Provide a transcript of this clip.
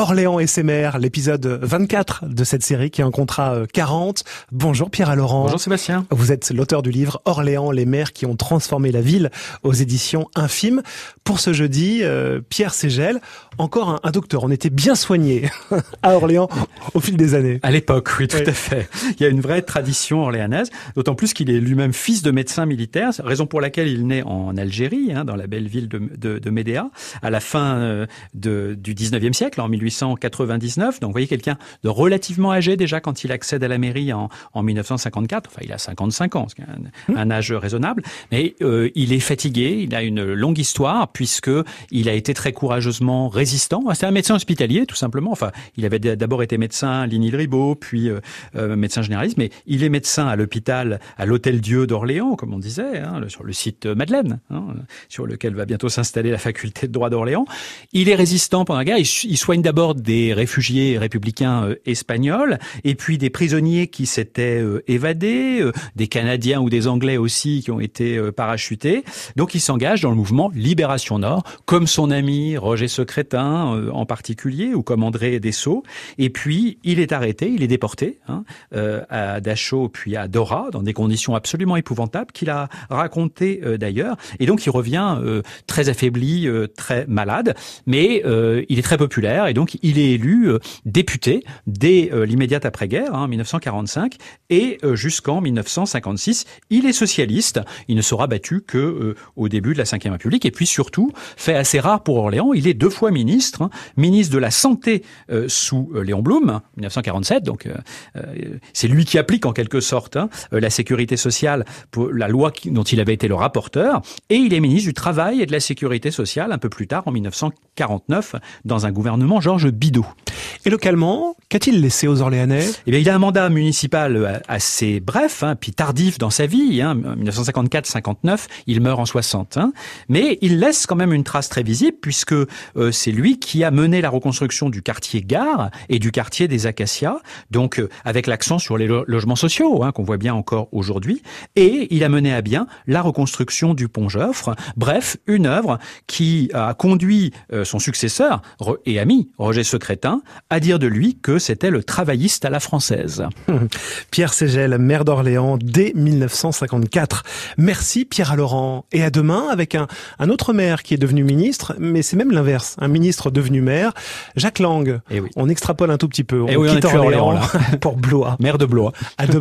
Orléans et ses maires, l'épisode 24 de cette série qui en comptera 40. Bonjour Pierre Laurent. Bonjour Sébastien. Vous êtes l'auteur du livre Orléans, les maires qui ont transformé la ville aux éditions Infime. Pour ce jeudi, euh, Pierre Ségel, encore un, un, docteur. On était bien soigné à Orléans au fil des années. À l'époque, oui, tout oui. à fait. Il y a une vraie tradition orléanaise, d'autant plus qu'il est lui-même fils de médecin militaire, raison pour laquelle il naît en Algérie, hein, dans la belle ville de, de, de Médéa, à la fin euh, de, du 19e siècle, en 1899. Donc, vous voyez, quelqu'un de relativement âgé déjà quand il accède à la mairie en, en 1954. Enfin, il a 55 ans, c'est un, mmh. un, âge raisonnable. Mais euh, il est fatigué, il a une longue histoire, puisque il a été très courageusement résistant. C'est un médecin hospitalier, tout simplement. Enfin, il avait d'abord été médecin à Ligny-le-Ribaud, puis euh, euh, médecin généraliste, mais il est médecin à l'hôpital, à l'Hôtel Dieu d'Orléans, comme on disait, hein, sur le site Madeleine, hein, sur lequel va bientôt s'installer la faculté de droit d'Orléans. Il est résistant pendant la guerre. Il, il soigne d'abord des réfugiés républicains euh, espagnols, et puis des prisonniers qui s'étaient euh, évadés, euh, des Canadiens ou des Anglais aussi qui ont été parachutés. Donc il s'engage dans le mouvement Libération Nord, comme son ami Roger Secrétin en particulier, ou comme André Dessau. Et puis il est arrêté, il est déporté hein, à Dachau puis à Dora dans des conditions absolument épouvantables qu'il a raconté d'ailleurs. Et donc il revient très affaibli, très malade, mais il est très populaire et donc il est élu député dès l'immédiate après-guerre, hein, 1945, et jusqu'en 1956. Il est socialiste, il ne sera battu que euh, au début de la Ve République, et puis surtout, fait assez rare pour Orléans, il est deux fois ministre, hein, ministre de la Santé euh, sous euh, Léon Blum, 1947, donc c'est lui qui applique en quelque sorte hein, la sécurité sociale, la loi dont il avait été le rapporteur, et il est ministre du Travail et de la Sécurité sociale un peu plus tard, en 1949, dans un gouvernement Bidault. Et localement, qu'a-t-il laissé aux Orléanais? Eh bien, il a un mandat municipal assez bref, hein, puis tardif dans sa vie, hein, 1954-59, il meurt en 60, hein, mais il laisse quand même une trace très visible puisque euh, c'est lui qui a mené la reconstruction du quartier Gare et du quartier des Acacias, donc euh, avec l'accent sur les lo logements sociaux hein, qu'on voit bien encore aujourd'hui, et il a mené à bien la reconstruction du pont Joffre. Bref, une œuvre qui a conduit euh, son successeur et ami Roger Secrétin à dire de lui que c'était le travailliste à la française. Pierre Ségel, maire d'Orléans dès 1954. Merci Pierre Laurent. Et à demain avec un, un autre maire qui est devenu ministre, mais c'est même l'inverse, un ministre devenu maire, Jacques Lang. Et oui. On extrapole un tout petit peu. On Et oui, quitte on Orléans, Orléans pour Blois. Maire de Blois. À demain.